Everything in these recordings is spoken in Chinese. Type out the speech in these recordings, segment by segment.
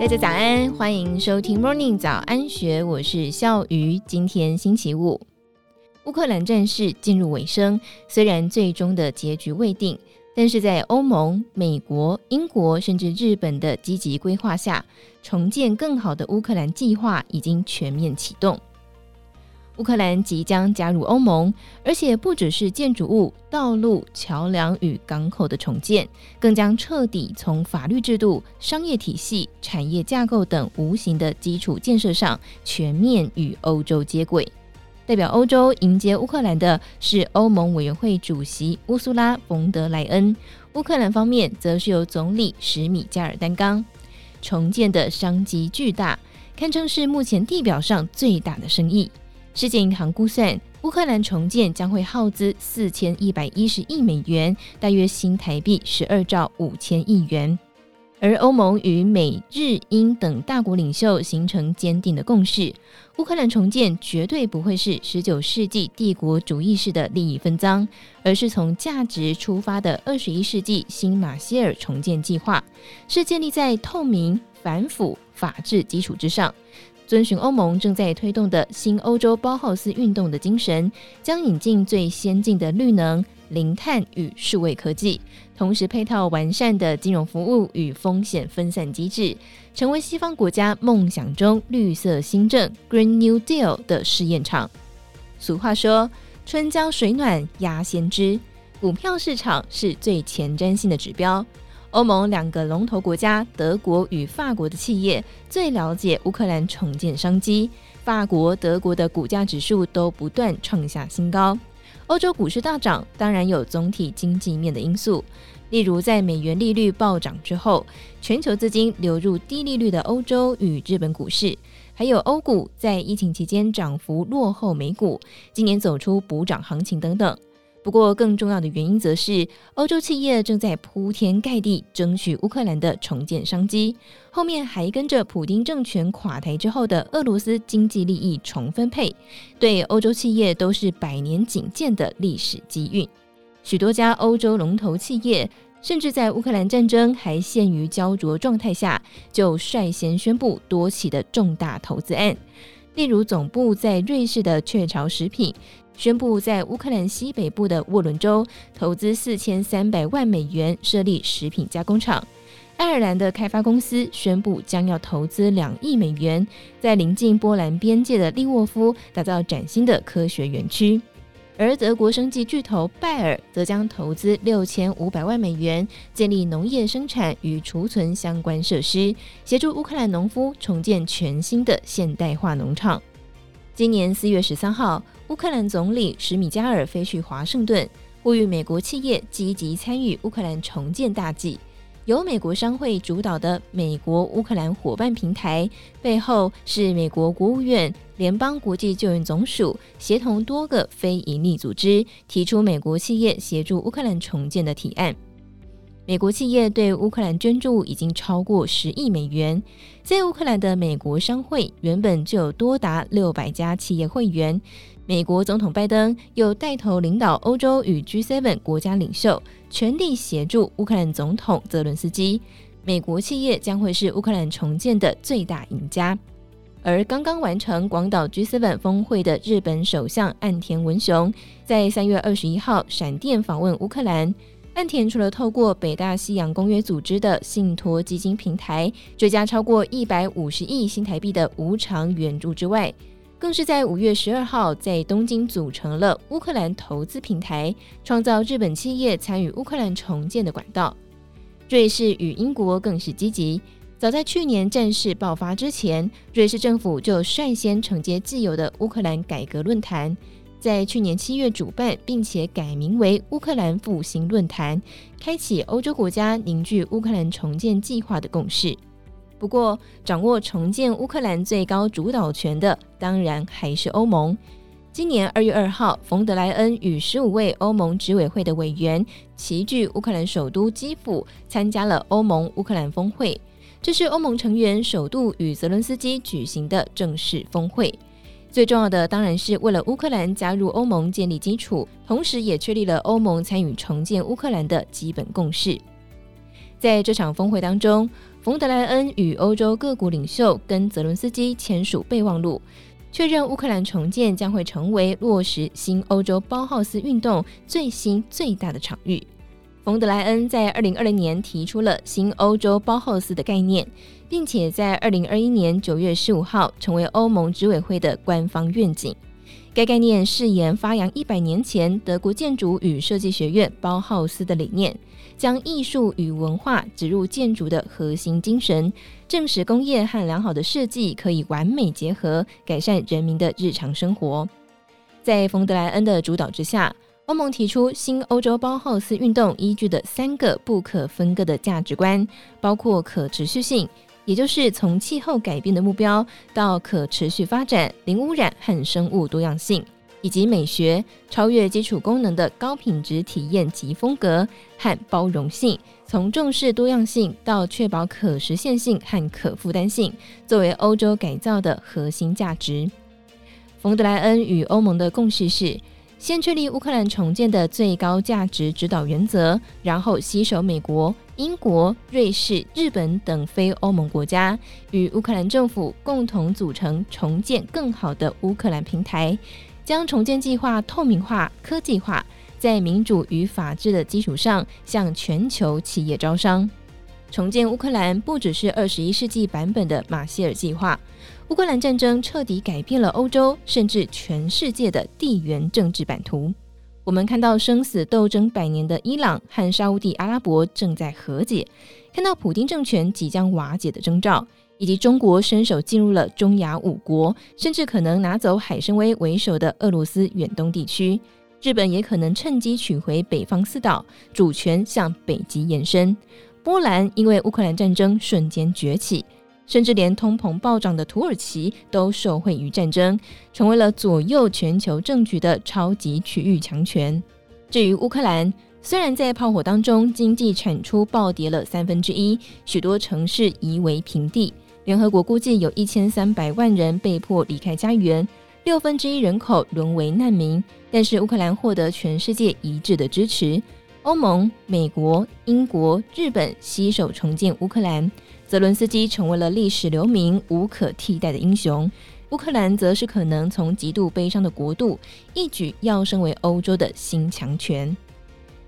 大家早安，欢迎收听 Morning 早安学，我是笑鱼。今天星期五，乌克兰战事进入尾声，虽然最终的结局未定，但是在欧盟、美国、英国甚至日本的积极规划下，重建更好的乌克兰计划已经全面启动。乌克兰即将加入欧盟，而且不只是建筑物、道路、桥梁与港口的重建，更将彻底从法律制度、商业体系、产业架构等无形的基础建设上全面与欧洲接轨。代表欧洲迎接乌克兰的是欧盟委员会主席乌苏拉·冯德莱恩，乌克兰方面则是由总理史米加尔担纲。重建的商机巨大，堪称是目前地表上最大的生意。世界银行估算，乌克兰重建将会耗资四千一百一十亿美元，大约新台币十二兆五千亿元。而欧盟与美日英等大国领袖形成坚定的共识：乌克兰重建绝对不会是十九世纪帝国主义式的利益分赃，而是从价值出发的二十一世纪新马歇尔重建计划，是建立在透明、反腐、法治基础之上。遵循欧盟正在推动的新欧洲包浩斯运动的精神，将引进最先进的绿能、零碳与数位科技，同时配套完善的金融服务与风险分散机制，成为西方国家梦想中绿色新政 （Green New Deal） 的试验场。俗话说：“春江水暖鸭先知”，股票市场是最前瞻性的指标。欧盟两个龙头国家德国与法国的企业最了解乌克兰重建商机，法国、德国的股价指数都不断创下新高。欧洲股市大涨，当然有总体经济面的因素，例如在美元利率暴涨之后，全球资金流入低利率的欧洲与日本股市，还有欧股在疫情期间涨幅落后美股，今年走出补涨行情等等。不过，更重要的原因则是，欧洲企业正在铺天盖地争取乌克兰的重建商机，后面还跟着普丁政权垮台之后的俄罗斯经济利益重分配，对欧洲企业都是百年仅见的历史机遇。许多家欧洲龙头企业，甚至在乌克兰战争还陷于焦灼状态下，就率先宣布多起的重大投资案，例如总部在瑞士的雀巢食品。宣布在乌克兰西北部的沃伦州投资四千三百万美元设立食品加工厂。爱尔兰的开发公司宣布将要投资两亿美元，在临近波兰边界的利沃夫打造崭新的科学园区。而德国生技巨头拜耳则将投资六千五百万美元建立农业生产与储存相关设施，协助乌克兰农夫重建全新的现代化农场。今年四月十三号，乌克兰总理史米加尔飞去华盛顿，呼吁美国企业积极参与乌克兰重建大计。由美国商会主导的美国乌克兰伙伴平台，背后是美国国务院、联邦国际救援总署协同多个非营利组织，提出美国企业协助乌克兰重建的提案。美国企业对乌克兰捐助已经超过十亿美元。在乌克兰的美国商会原本就有多达六百家企业会员。美国总统拜登又带头领导欧洲与 G7 国家领袖，全力协助乌克兰总统泽伦斯基。美国企业将会是乌克兰重建的最大赢家。而刚刚完成广岛 G7 峰会的日本首相岸田文雄，在三月二十一号闪电访问乌克兰。岸田除了透过北大西洋公约组织的信托基金平台追加超过一百五十亿新台币的无偿援助之外，更是在五月十二号在东京组成了乌克兰投资平台，创造日本企业参与乌克兰重建的管道。瑞士与英国更是积极，早在去年战事爆发之前，瑞士政府就率先承接自由的乌克兰改革论坛。在去年七月主办，并且改名为乌克兰复兴论坛，开启欧洲国家凝聚乌克兰重建计划的共识。不过，掌握重建乌克兰最高主导权的，当然还是欧盟。今年二月二号，冯德莱恩与十五位欧盟执委会的委员齐聚乌克兰首都基辅，参加了欧盟乌克兰峰会。这是欧盟成员首度与泽伦斯基举行的正式峰会。最重要的当然是为了乌克兰加入欧盟建立基础，同时也确立了欧盟参与重建乌克兰的基本共识。在这场峰会当中，冯德莱恩与欧洲各国领袖跟泽伦斯基签署备忘录，确认乌克兰重建将会成为落实新欧洲包浩斯运动最新最大的场域。冯德莱恩在二零二零年提出了新欧洲包浩斯的概念，并且在二零二一年九月十五号成为欧盟执委会的官方愿景。该概念誓言发扬一百年前德国建筑与设计学院包浩斯的理念，将艺术与文化植入建筑的核心精神，证实工业和良好的设计可以完美结合，改善人民的日常生活。在冯德莱恩的主导之下，欧盟提出新欧洲包浩斯运动依据的三个不可分割的价值观，包括可持续性。也就是从气候改变的目标到可持续发展、零污染和生物多样性，以及美学超越基础功能的高品质体验及风格和包容性，从重视多样性到确保可实现性和可负担性，作为欧洲改造的核心价值。冯德莱恩与欧盟的共识是。先确立乌克兰重建的最高价值指导原则，然后携手美国、英国、瑞士、日本等非欧盟国家，与乌克兰政府共同组成重建更好的乌克兰平台，将重建计划透明化、科技化，在民主与法治的基础上向全球企业招商。重建乌克兰不只是二十一世纪版本的马歇尔计划。乌克兰战争彻底改变了欧洲，甚至全世界的地缘政治版图。我们看到生死斗争百年的伊朗和沙乌地阿拉伯正在和解，看到普丁政权即将瓦解的征兆，以及中国伸手进入了中亚五国，甚至可能拿走海参崴为首的俄罗斯远东地区。日本也可能趁机取回北方四岛，主权向北极延伸。波兰因为乌克兰战争瞬间崛起。甚至连通膨暴涨的土耳其都受惠于战争，成为了左右全球政局的超级区域强权。至于乌克兰，虽然在炮火当中经济产出暴跌了三分之一，许多城市夷为平地，联合国估计有一千三百万人被迫离开家园，六分之一人口沦为难民。但是乌克兰获得全世界一致的支持，欧盟、美国、英国、日本携手重建乌克兰。泽伦斯基成为了历史留名、无可替代的英雄，乌克兰则是可能从极度悲伤的国度一举跃升为欧洲的新强权。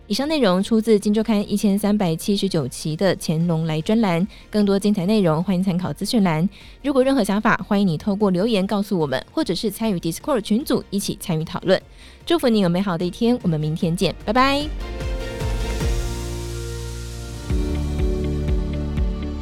以上内容出自《金周刊》一千三百七十九期的乾隆来专栏，更多精彩内容欢迎参考资讯栏。如果任何想法，欢迎你透过留言告诉我们，或者是参与 Discord 群组一起参与讨论。祝福你有美好的一天，我们明天见，拜拜。